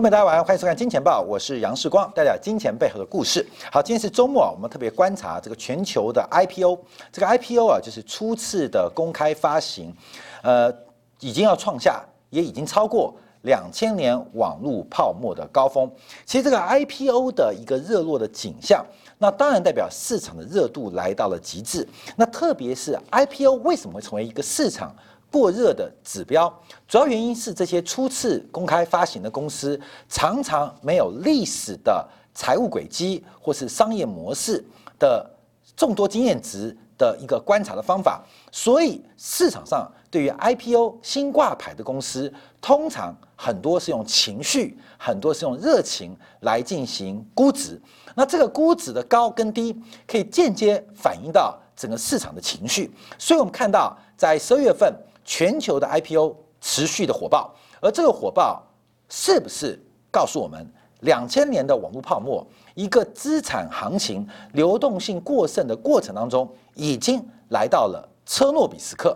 朋友，大家晚上欢迎收看《金钱报》，我是杨世光，带来金钱背后的故事。好，今天是周末啊，我们特别观察这个全球的 IPO，这个 IPO 啊，就是初次的公开发行，呃，已经要创下，也已经超过两千年网络泡沫的高峰。其实这个 IPO 的一个热络的景象，那当然代表市场的热度来到了极致。那特别是 IPO 为什么会成为一个市场？过热的指标，主要原因是这些初次公开发行的公司常常没有历史的财务轨迹或是商业模式的众多经验值的一个观察的方法，所以市场上对于 IPO 新挂牌的公司，通常很多是用情绪，很多是用热情来进行估值。那这个估值的高跟低，可以间接反映到整个市场的情绪。所以我们看到在十二月份。全球的 IPO 持续的火爆，而这个火爆是不是告诉我们，两千年的网络泡沫，一个资产行情流动性过剩的过程当中，已经来到了车诺比时刻？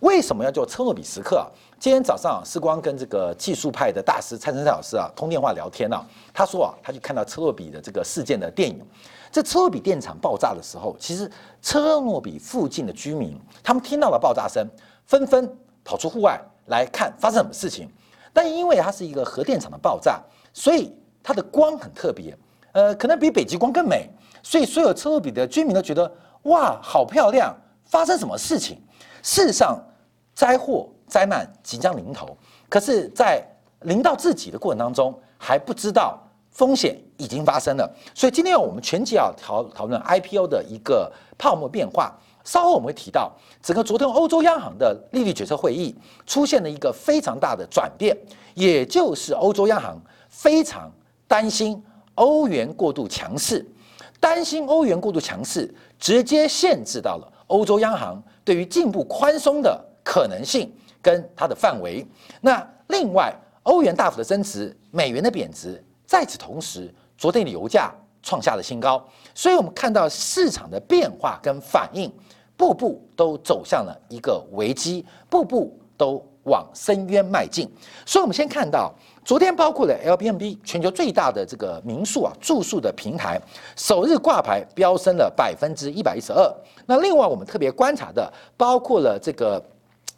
为什么要叫车诺比时刻啊？今天早上啊，时光跟这个技术派的大师蔡成山老师啊通电话聊天啊，他说啊，他去看到车诺比的这个事件的电影，这车诺比电厂爆炸的时候，其实车诺比附近的居民，他们听到了爆炸声。纷纷跑出户外来看发生什么事情，但因为它是一个核电厂的爆炸，所以它的光很特别，呃，可能比北极光更美，所以所有车路比的居民都觉得哇，好漂亮！发生什么事情？事实上，灾祸灾难即将临头，可是，在临到自己的过程当中，还不知道风险已经发生了。所以今天我们全集要讨讨论 IPO 的一个泡沫变化。稍后我们会提到，整个昨天欧洲央行的利率决策会议出现了一个非常大的转变，也就是欧洲央行非常担心欧元过度强势，担心欧元过度强势，直接限制到了欧洲央行对于进步宽松的可能性跟它的范围。那另外，欧元大幅的增值，美元的贬值，在此同时，昨天的油价创下了新高，所以我们看到市场的变化跟反应。步步都走向了一个危机，步步都往深渊迈进。所以，我们先看到昨天，包括了 l b n b 全球最大的这个民宿啊住宿的平台，首日挂牌飙升了百分之一百一十二。那另外，我们特别观察的，包括了这个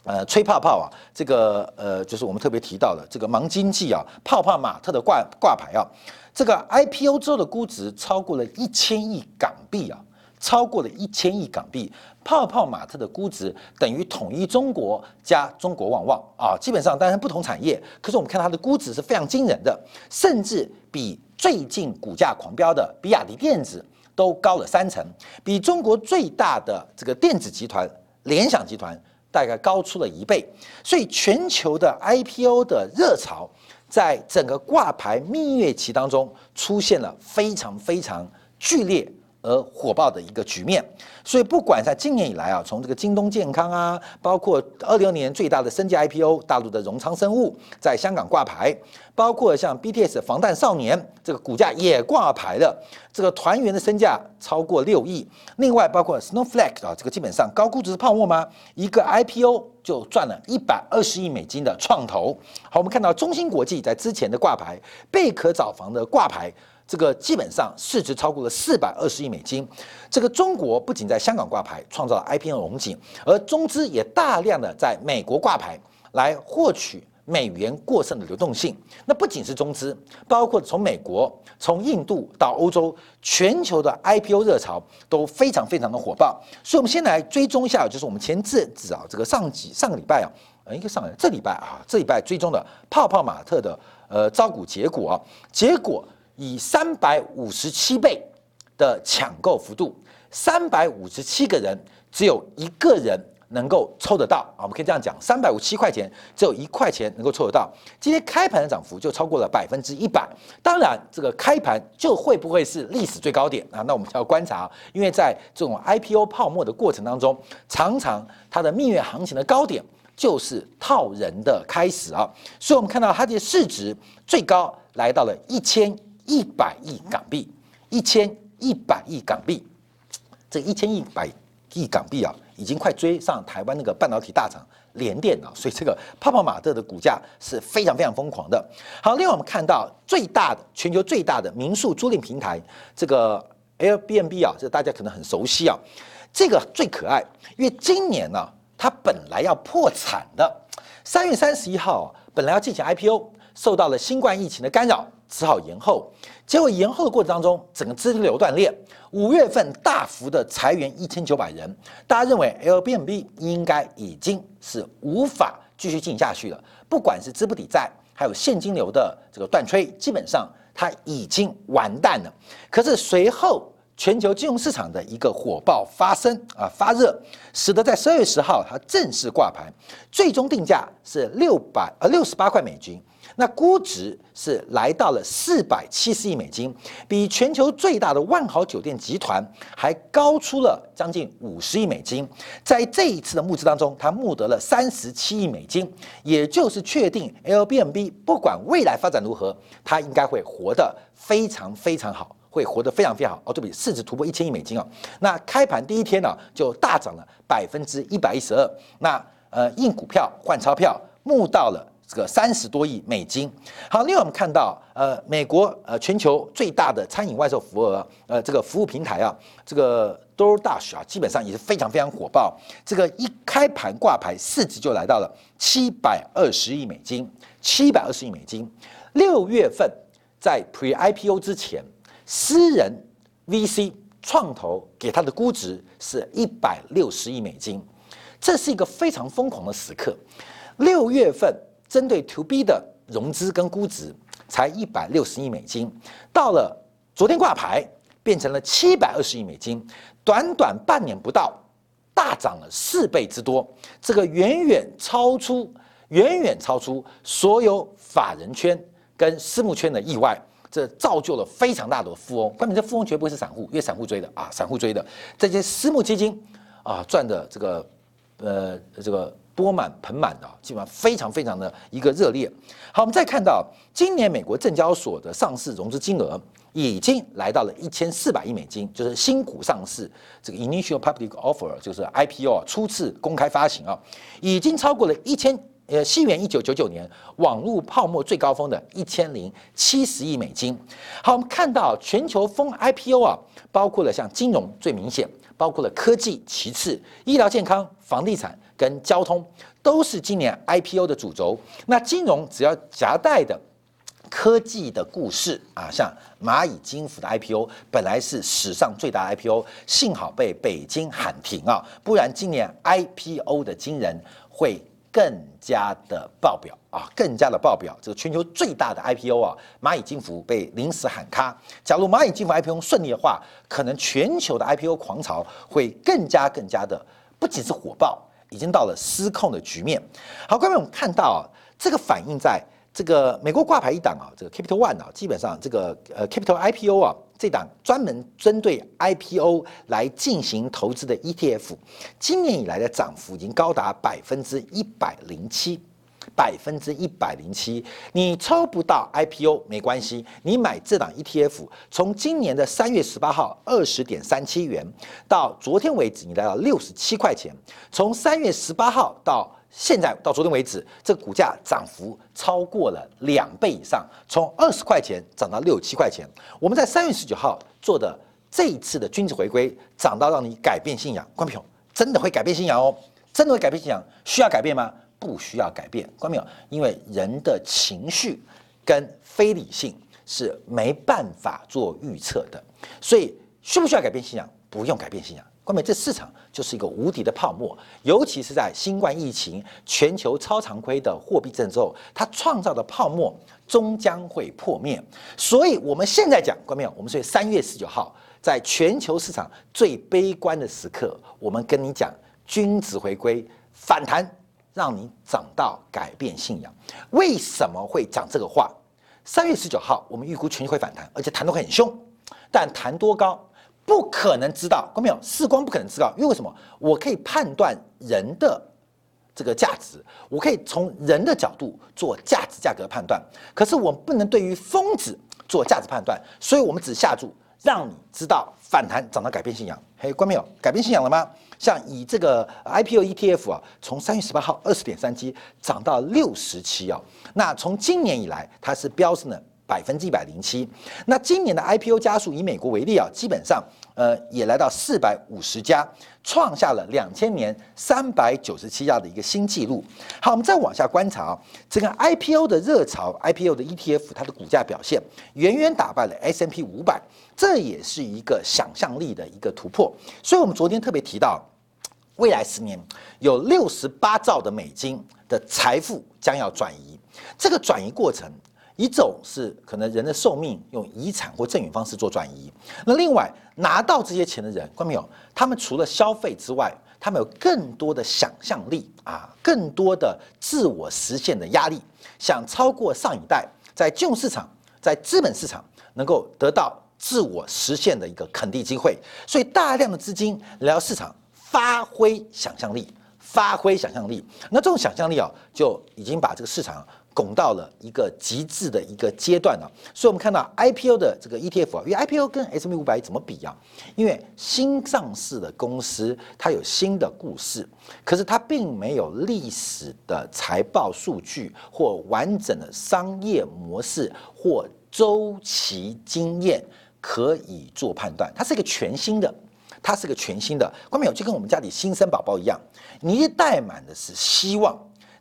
呃吹泡泡啊，这个呃就是我们特别提到的这个盲经济啊，泡泡玛特的挂挂牌啊，这个 IPO 之后的估值超过了一千亿港币啊。超过了一千亿港币，泡泡玛特的估值等于统一中国加中国旺旺啊！基本上当然不同产业，可是我们看它的估值是非常惊人的，甚至比最近股价狂飙的比亚迪电子都高了三成，比中国最大的这个电子集团联想集团大概高出了一倍。所以全球的 IPO 的热潮，在整个挂牌蜜月期当中出现了非常非常剧烈。而火爆的一个局面，所以不管在今年以来啊，从这个京东健康啊，包括二六年最大的升级 IPO 大陆的荣昌生物在香港挂牌，包括像 BTS 防弹少年这个股价也挂牌了，这个团员的身价超过六亿。另外包括 Snowflake 啊，这个基本上高估值是泡沫吗？一个 IPO 就赚了一百二十亿美金的创投。好，我们看到中芯国际在之前的挂牌，贝壳找房的挂牌。这个基本上市值超过了四百二十亿美金。这个中国不仅在香港挂牌创造了 IPO 龙井，而中资也大量的在美国挂牌来获取美元过剩的流动性。那不仅是中资，包括从美国、从印度到欧洲，全球的 IPO 热潮都非常非常的火爆。所以，我们先来追踪一下，就是我们前阵子啊，这个上几上个礼拜啊，呃，应该上这礼拜啊，这礼拜追踪的泡泡玛特的呃招股结果啊，结果。以三百五十七倍的抢购幅度，三百五十七个人只有一个人能够抽得到啊！我们可以这样讲，三百五七块钱只有一块钱能够抽得到。今天开盘的涨幅就超过了百分之一百。当然，这个开盘就会不会是历史最高点啊？那我们就要观察，因为在这种 IPO 泡沫的过程当中，常常它的蜜月行情的高点就是套人的开始啊！所以我们看到它的市值最高来到了一千。一百亿港币，一千一百亿港币，这一千一百亿港币啊，已经快追上台湾那个半导体大厂联电了，所以这个泡泡玛特的股价是非常非常疯狂的。好，另外我们看到最大的全球最大的民宿租赁平台这个 Airbnb 啊，这大家可能很熟悉啊，这个最可爱，因为今年呢，它本来要破产的，三月三十一号本来要进行 IPO，受到了新冠疫情的干扰，只好延后。结果延后的过程当中，整个资金流断裂，五月份大幅的裁员一千九百人，大家认为 Airbnb 应该已经是无法继续进行下去了，不管是资不抵债，还有现金流的这个断炊，基本上它已经完蛋了。可是随后全球金融市场的一个火爆发生啊发热，使得在十二月十号它正式挂牌，最终定价是六百呃六十八块美金。那估值是来到了四百七十亿美金，比全球最大的万豪酒店集团还高出了将近五十亿美金。在这一次的募资当中，他募得了三十七亿美金，也就是确定 Airbnb 不管未来发展如何，它应该会活得非常非常好，会活得非常非常好。哦，对不起，市值突破一千亿美金哦！那开盘第一天呢，就大涨了百分之一百一十二。那呃，印股票换钞票，募到了。这个三十多亿美金。好，另外我们看到，呃，美国呃全球最大的餐饮外售服务额，呃，这个服务平台啊，这个 DoorDash 啊，基本上也是非常非常火爆。这个一开盘挂牌，市值就来到了七百二十亿美金，七百二十亿美金。六月份在 Pre IPO 之前，私人 VC 创投给它的估值是一百六十亿美金，这是一个非常疯狂的时刻。六月份。针对 To B 的融资跟估值才一百六十亿美金，到了昨天挂牌变成了七百二十亿美金，短短半年不到，大涨了四倍之多，这个远远超出远远超出所有法人圈跟私募圈的意外，这造就了非常大的富翁。关键这富翁绝不会是散户，因为散户追的啊，散户追的这些私募基金啊赚的这个呃这个。钵满盆满的，基本上非常非常的一个热烈。好，我们再看到今年美国证交所的上市融资金额已经来到了一千四百亿美金，就是新股上市这个 initial public offer 就是 IPO 啊，初次公开发行啊，已经超过了一千呃西元一九九九年网络泡沫最高峰的一千零七十亿美金。好，我们看到全球风 IPO 啊，包括了像金融最明显，包括了科技其次，医疗健康、房地产。跟交通都是今年 IPO 的主轴。那金融只要夹带的科技的故事啊，像蚂蚁金服的 IPO，本来是史上最大 IPO，幸好被北京喊停啊，不然今年 IPO 的惊人会更加的爆表啊，更加的爆表。这个全球最大的 IPO 啊，蚂蚁金服被临时喊卡。假如蚂蚁金服 IPO 顺利的话，可能全球的 IPO 狂潮会更加更加的，不仅是火爆。已经到了失控的局面。好，各位，我们看到啊，这个反映在这个美国挂牌一档啊，这个 Capital One 啊，基本上这个呃 Capital IPO 啊，这档专门针对 IPO 来进行投资的 ETF，今年以来的涨幅已经高达百分之一百零七。百分之一百零七，你抽不到 IPO 没关系，你买这档 ETF，从今年的三月十八号二十点三七元到昨天为止，你来到六十七块钱。从三月十八号到现在到昨天为止，这股价涨幅超过了两倍以上，从二十块钱涨到六七块钱。我们在三月十九号做的这一次的君子回归，涨到让你改变信仰，关众真的会改变信仰哦，真的会改变信仰，需要改变吗？不需要改变，关没有？因为人的情绪跟非理性是没办法做预测的，所以需不需要改变信仰？不用改变信仰，关没这市场就是一个无敌的泡沫，尤其是在新冠疫情、全球超常规的货币政之后，它创造的泡沫终将会破灭。所以我们现在讲，关没有？我们是三月十九号，在全球市场最悲观的时刻，我们跟你讲，君子回归反弹。让你涨到改变信仰，为什么会讲这个话？三月十九号，我们预估全球会反弹，而且弹得会很凶，但弹多高不可能知道，看没有？视光不可能知道，因为为什么？我可以判断人的这个价值，我可以从人的角度做价值价格判断，可是我不能对于疯子做价值判断，所以我们只下注让你知道反弹涨到改变信仰。嘿，关没有？改变信仰了吗？像以这个 IPO ETF 啊，从三月十八号二十点三七涨到六十七啊，那从今年以来它是飙升了百分之一百零七。那今年的 IPO 加速，以美国为例啊，基本上呃也来到四百五十家，创下了两千年三百九十七家的一个新纪录。好，我们再往下观察啊，这个 IPO 的热潮，IPO 的 ETF 它的股价表现远远打败了 S&P 五百。这也是一个想象力的一个突破，所以我们昨天特别提到，未来十年有六十八兆的美金的财富将要转移。这个转移过程，一种是可能人的寿命用遗产或赠与方式做转移，那另外拿到这些钱的人，看没有？他们除了消费之外，他们有更多的想象力啊，更多的自我实现的压力，想超过上一代在金融市场、在资本市场能够得到。自我实现的一个肯定机会，所以大量的资金来到市场，发挥想象力，发挥想象力。那这种想象力啊，就已经把这个市场拱到了一个极致的一个阶段了。所以，我们看到 IPO 的这个 ETF 啊，因为 IPO 跟 S&P 五百怎么比啊？因为新上市的公司它有新的故事，可是它并没有历史的财报数据或完整的商业模式或周期经验。可以做判断，它是一个全新的，它是个全新的。关没有？就跟我们家里新生宝宝一样，你带满的是希望，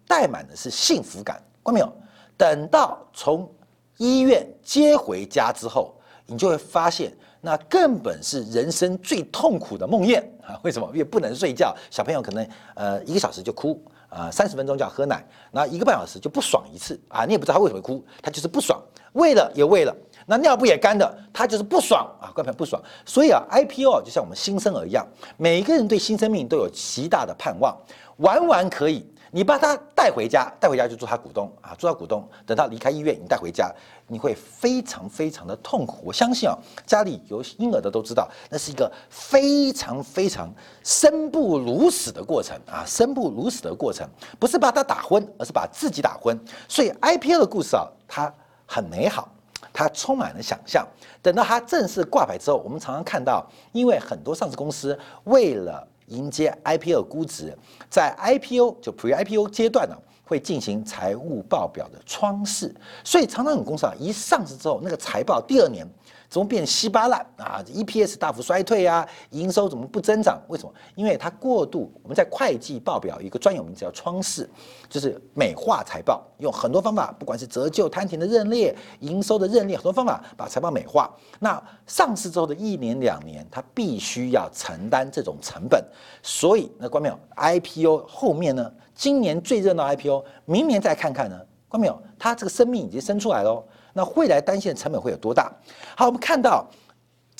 带满的是幸福感。关没有？等到从医院接回家之后，你就会发现，那根本是人生最痛苦的梦魇啊！为什么？因为不能睡觉，小朋友可能呃一个小时就哭啊，三十分钟就要喝奶，那一个半小时就不爽一次啊！你也不知道他为什么哭，他就是不爽，喂了也喂了。那尿布也干的，他就是不爽啊，观众不爽。所以啊，IPO 就像我们新生儿一样，每一个人对新生命都有极大的盼望，玩玩可以，你把他带回家，带回家就做他股东啊，做他股东，等他离开医院，你带回家，你会非常非常的痛苦。我相信啊，家里有婴儿的都知道，那是一个非常非常生不如死的过程啊，生不如死的过程，不是把他打昏，而是把自己打昏。所以 IPO 的故事啊，它很美好。它充满了想象。等到它正式挂牌之后，我们常常看到，因为很多上市公司为了迎接 IPO 估值，在 IPO 就 Pre-IPO 阶段呢，会进行财务报表的窗试，所以常常有公司啊，一上市之后，那个财报第二年。怎么变稀巴烂啊？EPS 大幅衰退啊，营收怎么不增长？为什么？因为它过度。我们在会计报表一个专有名词叫窗式，就是美化财报，用很多方法，不管是折旧、摊平的认列、营收的认列，很多方法把财报美化。那上市之后的一年两年，它必须要承担这种成本。所以，那关没有 IPO 后面呢？今年最热闹 IPO，明年再看看呢？关没有？它这个生命已经生出来喽。那未来单线成本会有多大？好，我们看到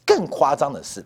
更夸张的是，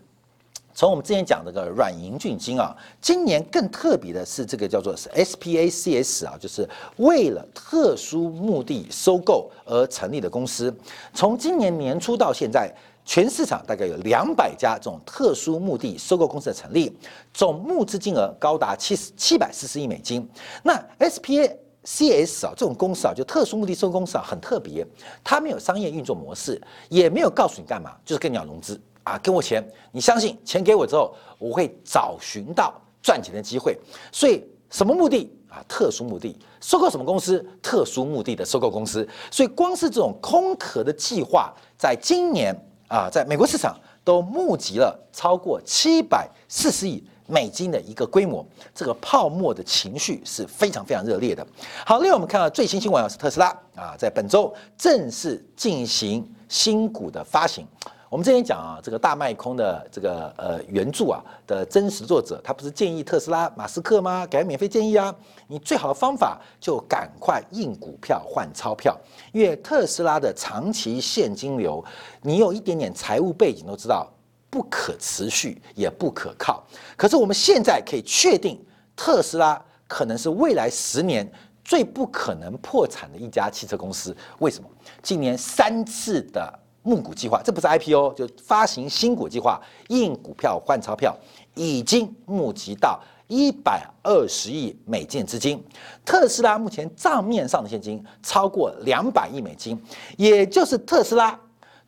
从我们之前讲这个软银菌金啊，今年更特别的是这个叫做是 SPACS 啊，就是为了特殊目的收购而成立的公司。从今年年初到现在，全市场大概有两百家这种特殊目的收购公司的成立，总募资金额高达七十七百四十亿美金。那 SPA C.S 啊，这种公司啊，就特殊目的收购公司啊，很特别，它没有商业运作模式，也没有告诉你干嘛，就是跟你要融资啊，给我钱，你相信钱给我之后，我会找寻到赚钱的机会。所以什么目的啊？特殊目的收购什么公司？特殊目的的收购公司。所以光是这种空壳的计划，在今年啊，在美国市场都募集了超过七百四十亿。美金的一个规模，这个泡沫的情绪是非常非常热烈的。好，另外我们看到最新新闻啊，是特斯拉啊，在本周正式进行新股的发行。我们之前讲啊，这个大卖空的这个呃原著啊的真实作者，他不是建议特斯拉马斯克吗？给他免费建议啊，你最好的方法就赶快印股票换钞票，因为特斯拉的长期现金流，你有一点点财务背景都知道。不可持续也不可靠，可是我们现在可以确定，特斯拉可能是未来十年最不可能破产的一家汽车公司。为什么？今年三次的募股计划，这不是 IPO，就发行新股计划，印股票换钞票，已经募集到一百二十亿美金资金。特斯拉目前账面上的现金超过两百亿美金，也就是特斯拉。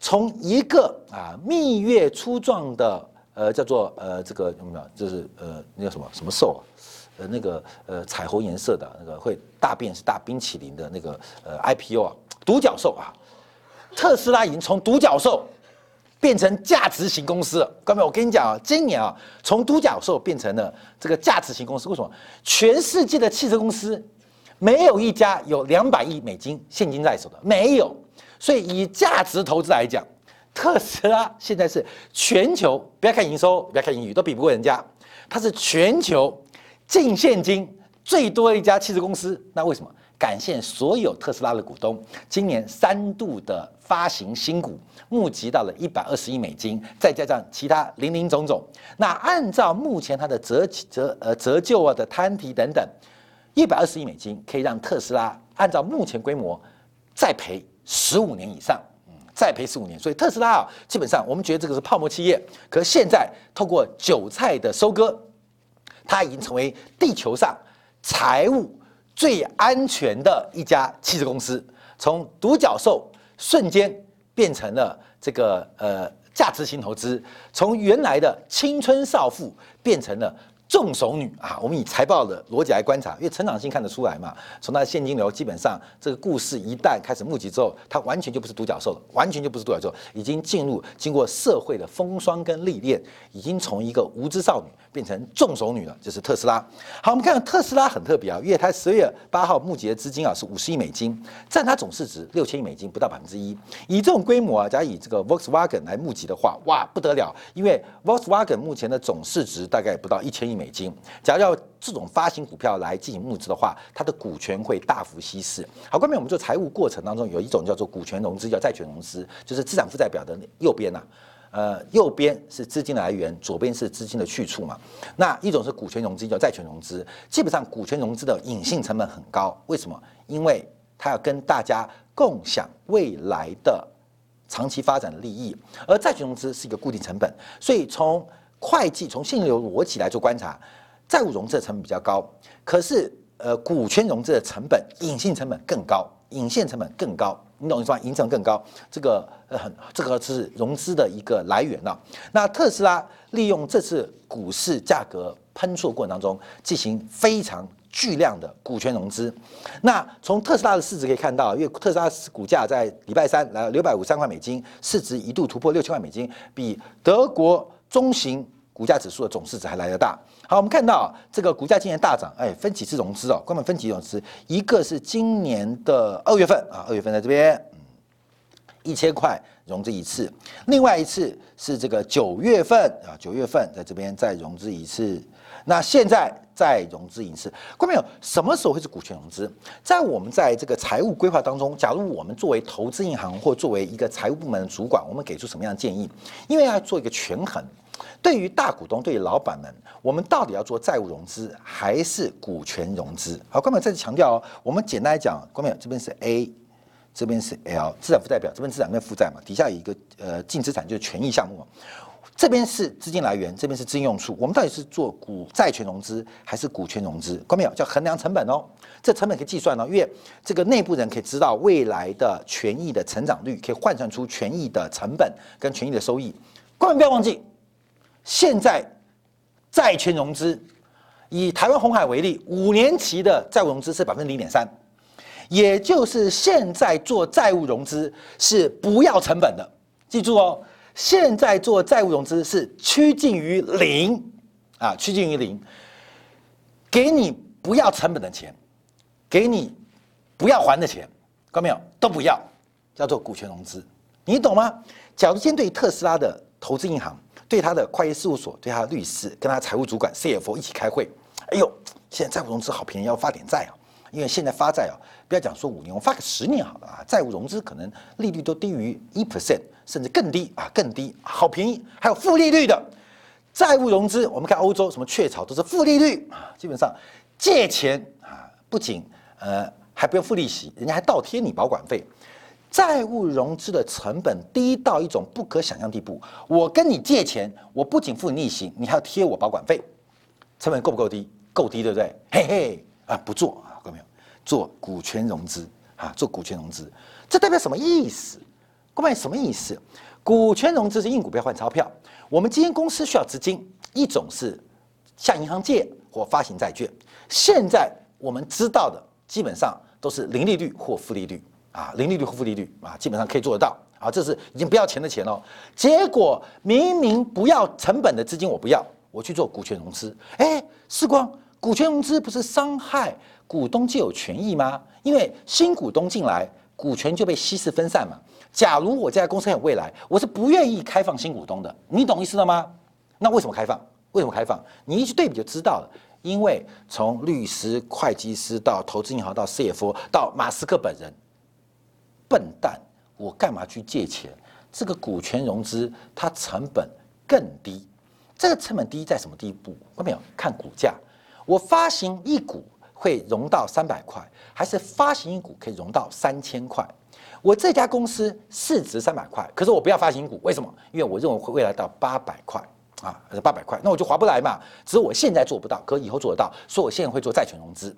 从一个啊蜜月初壮的呃，叫做呃这个有没有？就是呃那叫什么什么兽啊？呃那个呃彩虹颜色的那个会大便是大冰淇淋的那个呃 IPO 啊，独角兽啊，特斯拉已经从独角兽。变成价值型公司了，各位，我跟你讲啊，今年啊，从独角兽变成了这个价值型公司。为什么？全世界的汽车公司没有一家有两百亿美金现金在手的，没有。所以以价值投资来讲，特斯拉现在是全球不要看营收，不要看盈余，都比不过人家。它是全球净现金最多的一家汽车公司。那为什么？感谢所有特斯拉的股东，今年三度的发行新股，募集到了一百二十亿美金，再加上其他零零总总。那按照目前它的折折呃折旧啊的摊提等等，一百二十亿美金可以让特斯拉按照目前规模再赔十五年以上，再赔十五年。所以特斯拉啊，基本上我们觉得这个是泡沫企业，可现在透过韭菜的收割，它已经成为地球上财务。最安全的一家汽车公司，从独角兽瞬间变成了这个呃价值型投资，从原来的青春少妇变成了。重手女啊，我们以财报的逻辑来观察，因为成长性看得出来嘛。从它的现金流，基本上这个故事一旦开始募集之后，它完全就不是独角兽了，完全就不是独角兽，已经进入经过社会的风霜跟历练，已经从一个无知少女变成重手女了，就是特斯拉。好，我们看特斯拉很特别啊，因为它十月八号募集的资金啊是五十亿美金，占它总市值六千亿美金不到百分之一。以这种规模啊，假如以这个 Volkswagen 来募集的话，哇不得了，因为 Volkswagen 目前的总市值大概不到一千亿美。美金，假如要这种发行股票来进行募资的话，它的股权会大幅稀释。好，关面我们做财务过程当中有一种叫做股权融资，叫债权融资，就是资产负债表的右边呐，呃，右边是资金的来源，左边是资金的去处嘛。那一种是股权融资，叫债权融资。基本上股权融资的隐性成本很高，为什么？因为它要跟大家共享未来的长期发展的利益，而债权融资是一个固定成本，所以从会计从现金流逻辑来做观察，债务融资的成本比较高，可是呃股权融资的成本隐性成本更高，隐性成本更高，你懂我意思吗？隐成更高，这个呃很这个是融资的一个来源了。那特斯拉利用这次股市价格喷出的过程当中，进行非常巨量的股权融资。那从特斯拉的市值可以看到，因为特斯拉股价在礼拜三来六百五三块美金，市值一度突破六千万美金，比德国。中型股价指数的总市值还来得大。好，我们看到这个股价今年大涨，哎，分几次融资哦？关门分几融资？一个是今年的二月份啊，二月份在这边，嗯，一千块融资一次；另外一次是这个九月份啊，九月份在这边再融资一次。那现在再融资一次，关没有？什么时候会是股权融资？在我们在这个财务规划当中，假如我们作为投资银行或作为一个财务部门的主管，我们给出什么样的建议？因为要做一个权衡。对于大股东，对于老板们，我们到底要做债务融资还是股权融资？好，关淼再次强调哦，我们简单来讲，关淼这边是 A，这边是 L，资产负债表，这边资产负债嘛，底下有一个呃净资产就是权益项目，这边是资金来源，这边是资金用处，我们到底是做股债权融资还是股权融资？关淼叫衡量成本哦，这成本可以计算哦，因为这个内部人可以知道未来的权益的成长率，可以换算出权益的成本跟权益的收益。关淼不要忘记。现在债权融资，以台湾红海为例，五年期的债务融资是百分之零点三，也就是现在做债务融资是不要成本的。记住哦，现在做债务融资是趋近于零啊，趋近于零，给你不要成本的钱，给你不要还的钱，看到没有？都不要，叫做股权融资，你懂吗？假如先对特斯拉的投资银行。对他的会计事务所，对他的律师，跟他财务主管 CFO 一起开会。哎呦，现在债务融资好便宜，要发点债啊！因为现在发债啊，不要讲说五年，我发个十年好了啊。债务融资可能利率都低于一 percent，甚至更低啊，更低，好便宜。还有负利率的债务融资，我们看欧洲什么雀巢都是负利率啊，基本上借钱啊，不仅呃还不用付利息，人家还倒贴你保管费。债务融资的成本低到一种不可想象地步。我跟你借钱，我不仅付你利息，你还要贴我保管费，成本够不够低？够低，对不对？嘿嘿，啊，不做啊，各位没有？做股权融资啊，做股权融资，这代表什么意思？各位什么意思？股权融资是硬股票换钞票。我们基金公司需要资金，一种是向银行借或发行债券。现在我们知道的基本上都是零利率或负利率啊，零利率或负利率啊，基本上可以做得到啊，这是已经不要钱的钱喽。结果明明不要成本的资金我不要，我去做股权融资，哎，时光股权融资不是伤害股东既有权益吗？因为新股东进来，股权就被稀释分散嘛。假如我这家公司有未来，我是不愿意开放新股东的，你懂意思了吗？那为什么开放？为什么开放？你一去对比就知道了。因为从律师、会计师到投资银行到 CFO 到马斯克本人，笨蛋，我干嘛去借钱？这个股权融资它成本更低，这个成本低在什么地步？看到没有？看股价，我发行一股会融到三百块，还是发行一股可以融到三千块？我这家公司市值三百块，可是我不要发行股，为什么？因为我认为会未来到八百块啊，八百块，那我就划不来嘛。只是我现在做不到，可以后做得到，所以我现在会做债权融资。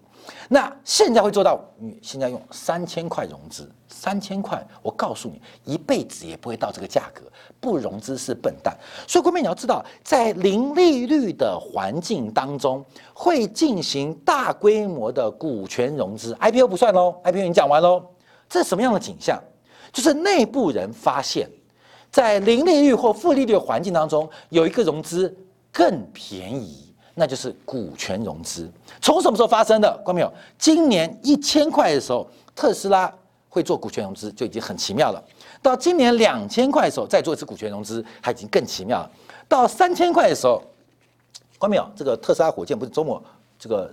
那现在会做到，你现在用三千块融资，三千块，我告诉你，一辈子也不会到这个价格，不融资是笨蛋。所以，各位你要知道，在零利率的环境当中，会进行大规模的股权融资，IPO 不算喽，IPO 已经讲完喽。这什么样的景象？就是内部人发现，在零利率或负利率环境当中，有一个融资更便宜，那就是股权融资。从什么时候发生的？看到没有？今年一千块的时候，特斯拉会做股权融资，就已经很奇妙了。到今年两千块的时候，再做一次股权融资，它已经更奇妙了。到三千块的时候，看到没有？这个特斯拉火箭不是周末这个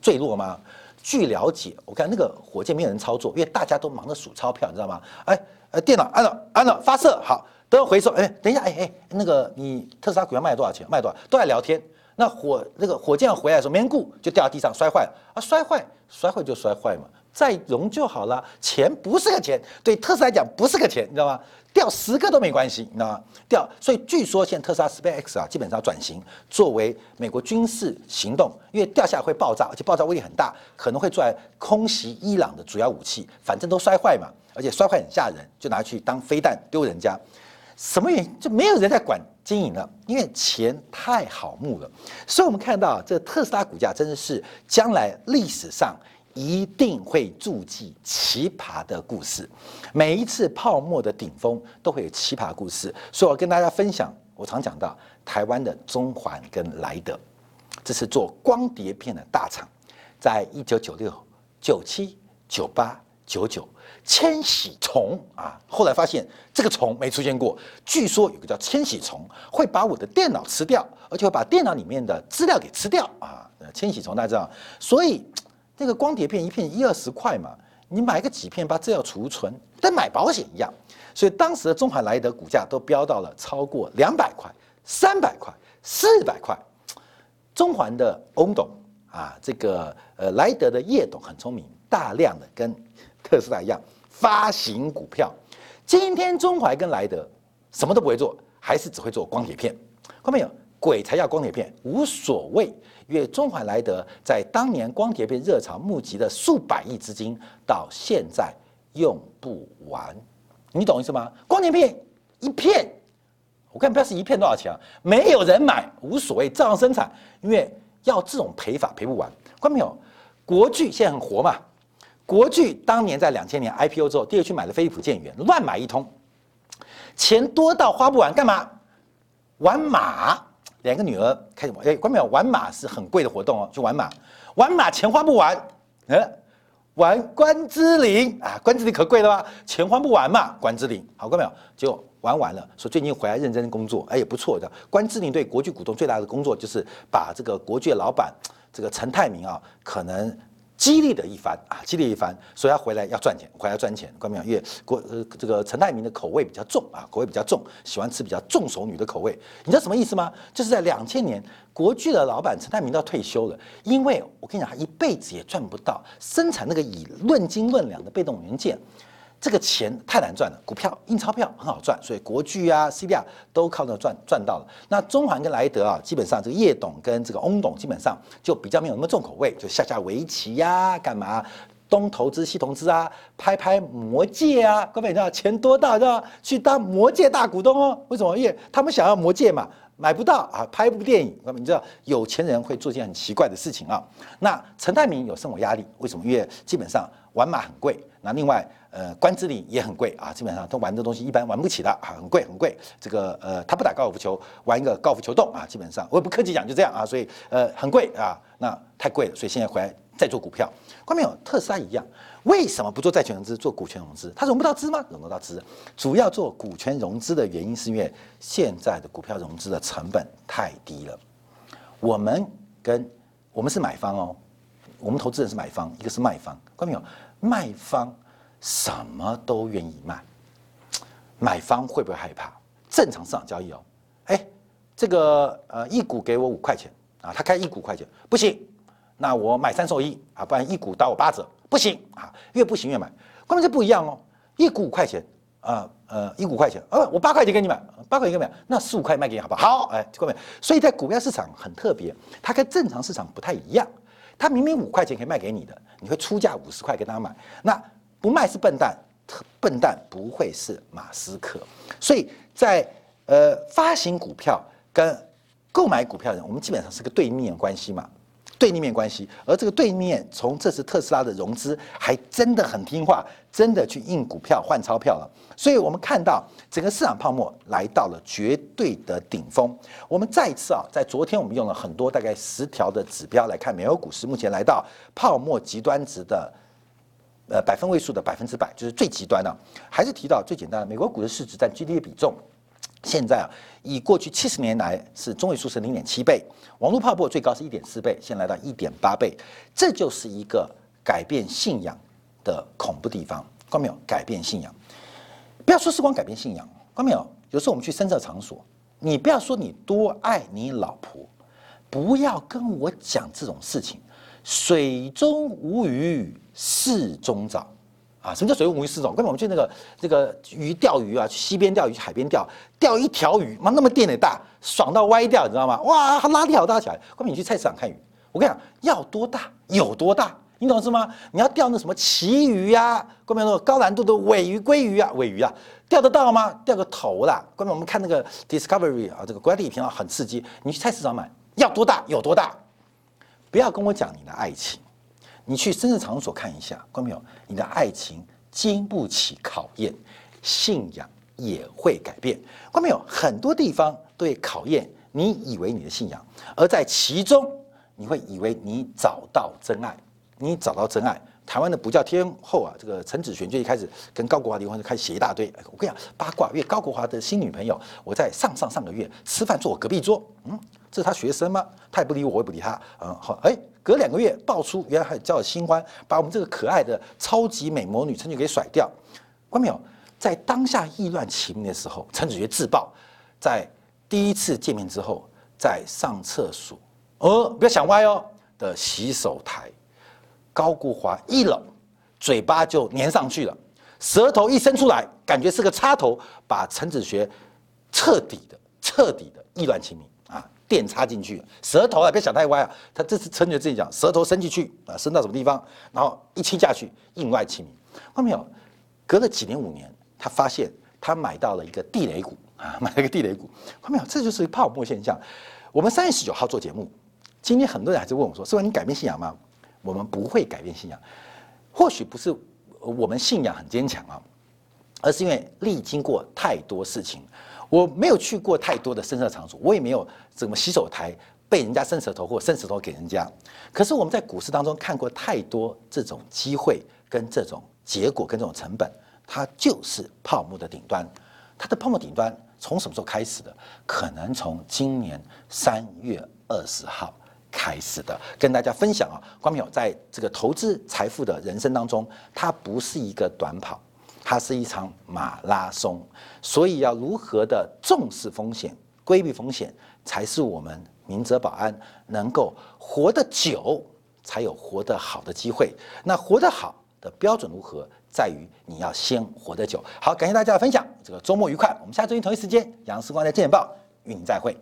坠落吗？据了解，我看那个火箭没有人操作，因为大家都忙着数钞票，你知道吗？哎，呃，电脑按了按了发射，好，都要回收。哎，等一下，哎哎，那个你特斯拉股票卖了多少钱？卖多少？都在聊天。那火那个火箭回来的时候，没人顾，就掉到地上摔坏了啊！摔坏，摔坏就摔坏嘛，再融就好了。钱不是个钱，对特斯拉来讲不是个钱，你知道吗？掉十个都没关系，你知道吗？掉，所以据说现在特斯拉 SpaceX 啊，基本上转型作为美国军事行动，因为掉下来会爆炸，而且爆炸威力很大，可能会作为空袭伊朗的主要武器。反正都摔坏嘛，而且摔坏很吓人，就拿去当飞弹丢人家。什么原因？就没有人在管经营了，因为钱太好募了。所以我们看到这特斯拉股价真的是将来历史上。一定会注记奇葩的故事，每一次泡沫的顶峰都会有奇葩故事，所以我跟大家分享。我常讲到台湾的中环跟莱德，这是做光碟片的大厂，在一九九六、九七、九八、九九，千禧虫啊，后来发现这个虫没出现过，据说有个叫千禧虫会把我的电脑吃掉，而且会把电脑里面的资料给吃掉啊，千禧虫大家知道，所以。那个光碟片一片一二十块嘛，你买个几片把这要储存，跟买保险一样。所以当时的中华莱德股价都飙到了超过两百块、三百块、四百块。中环的翁董啊，这个呃莱德的叶董很聪明，大量的跟特斯拉一样发行股票。今天中环跟莱德什么都不会做，还是只会做光碟片。看到没有？鬼才要光碟片，无所谓。因为中环莱德在当年光碟片热潮募集的数百亿资金，到现在用不完，你懂意思吗？光碟片一片，我看不知道是一片多少钱啊？没有人买，无所谓，照样生产。因为要这种赔法赔不完。看到没有？国巨现在很活嘛？国巨当年在两千年 IPO 之后，第二去买了飞利浦建元，乱买一通，钱多到花不完，干嘛？玩马。两个女儿开始玩，哎，关淼玩马是很贵的活动哦，就玩马，玩马钱花不完，呃，玩关之琳啊，关之琳可贵了吧？钱花不完嘛，关之琳，好，关淼就玩完了，说最近回来认真工作，哎，也不错的。关之琳对国巨股东最大的工作就是把这个国巨的老板这个陈泰明啊，可能。激励的一番啊，激励一番，说要回来要赚钱，回来赚钱。关明因为国呃这个陈泰明的口味比较重啊，口味比较重，喜欢吃比较重熟女的口味。你知道什么意思吗？就是在两千年，国剧的老板陈泰明要退休了，因为我跟你讲，他一辈子也赚不到生产那个以论斤论两的被动元件。这个钱太难赚了，股票印钞票很好赚，所以国巨啊、C D R 都靠那赚赚到了。那中环跟莱德啊，基本上这个叶董跟这个翁董基本上就比较没有那么重口味，就下下围棋呀、干嘛东投资西投资啊，拍拍魔戒啊，各位你知道钱多大，知道去当魔戒大股东哦？为什么？因为他们想要魔戒嘛，买不到啊，拍一部电影，各位你知道有钱人会做件很奇怪的事情啊。那陈泰明有生活压力，为什么？因为基本上玩马很贵，那另外呃关之琳也很贵啊，基本上他玩的东西一般玩不起的啊，很贵很贵。这个呃他不打高尔夫球，玩一个高尔夫球洞啊，基本上我也不客气讲就这样啊，所以呃很贵啊，那太贵了，所以现在回来。再做股票，关没有？特斯拉一样，为什么不做债权融资，做股权融资？它融不到资吗？融得到资。主要做股权融资的原因是因为现在的股票融资的成本太低了。我们跟我们是买方哦，我们投资人是买方，一个是卖方，关没有？卖方什么都愿意卖，买方会不会害怕？正常市场交易哦，哎，这个呃一股给我五块钱啊，他开一股块钱不行。那我买三送一啊，不然一股打我八折，不行啊，越不行越买。关键这不一样哦，一股五块钱啊，呃，一股块钱，呃，我八块钱给你买，八块钱给你买，那十五块卖给你好不好？好，哎，各位，所以在股票市场很特别，它跟正常市场不太一样。它明明五块钱可以卖给你的，你会出价五十块跟他买，那不卖是笨蛋，笨蛋不会是马斯克。所以在呃发行股票跟购买股票的人，我们基本上是个对立面关系嘛。对立面关系，而这个对面从这次特斯拉的融资还真的很听话，真的去印股票换钞票了。所以我们看到整个市场泡沫来到了绝对的顶峰。我们再一次啊，在昨天我们用了很多大概十条的指标来看，美国股市目前来到泡沫极端值的呃百分位数的百分之百，就是最极端的。还是提到最简单的，美国股市市值占 GDP 比重。现在啊，以过去七十年来是中位数是零点七倍，网络泡沫最高是一点四倍，现在来到一点八倍，这就是一个改变信仰的恐怖地方。看到没有？改变信仰，不要说是光改变信仰，看到没有？有时候我们去深色场所，你不要说你多爱你老婆，不要跟我讲这种事情。水中无鱼，四中找。啊，什么叫水无鱼四种？根本我们去那个这个鱼钓鱼啊，去溪边钓鱼，去海边钓，钓一条鱼，妈那么电得大，爽到歪掉，你知道吗？哇，它拉力好大起来。根本你去菜市场看鱼，我跟你讲，要多大有多大，你懂是吗？你要钓那什么旗鱼呀，根本说高难度的尾鱼、鲑鱼啊，尾鱼啊，钓得到吗？钓个头啦。根本我们看那个 Discovery 啊，这个国家地理频道很刺激。你去菜市场买，要多大有多大，不要跟我讲你的爱情。你去深圳场所看一下，看到没有？你的爱情经不起考验，信仰也会改变。看到没有？很多地方对考验你以为你的信仰，而在其中你会以为你找到真爱，你找到真爱。台湾的不叫天后啊，这个陈子璇就一开始跟高国华离婚，就开始写一大堆。我跟你讲八卦，因为高国华的新女朋友，我在上上上个月吃饭坐我隔壁桌，嗯，这是他学生吗？他也不理我，我也不理他，嗯，好，哎。隔两个月爆出，原来还交了新欢，把我们这个可爱的超级美魔女陈子给甩掉。关没有？在当下意乱情迷的时候，陈子学自爆，在第一次见面之后，在上厕所，哦，不要想歪哦的洗手台，高顾华一搂，嘴巴就粘上去了，舌头一伸出来，感觉是个插头，把陈子学彻底的、彻底的意乱情迷。电插进去，舌头啊，别想太歪啊。他这次陈觉自己讲，舌头伸进去啊，伸到什么地方，然后一亲下去，印外亲民。看到没有？隔了几年五年，他发现他买到了一个地雷股啊，买了一个地雷股。看到没有？这就是泡沫现象。我们三月十九号做节目，今天很多人还在问我说：“是吧？你改变信仰吗？”我们不会改变信仰，或许不是我们信仰很坚强啊，而是因为历经过太多事情。我没有去过太多的深色场所，我也没有怎么洗手台被人家伸舌头或伸舌头给人家。可是我们在股市当中看过太多这种机会跟这种结果跟这种成本，它就是泡沫的顶端。它的泡沫顶端从什么时候开始的？可能从今年三月二十号开始的。跟大家分享啊，光明友在这个投资财富的人生当中，它不是一个短跑。它是一场马拉松，所以要如何的重视风险、规避风险，才是我们明哲保安能够活得久，才有活得好的机会。那活得好的标准如何，在于你要先活得久。好，感谢大家的分享，这个周末愉快。我们下周一同一时间，杨思光在《见报》与您再会。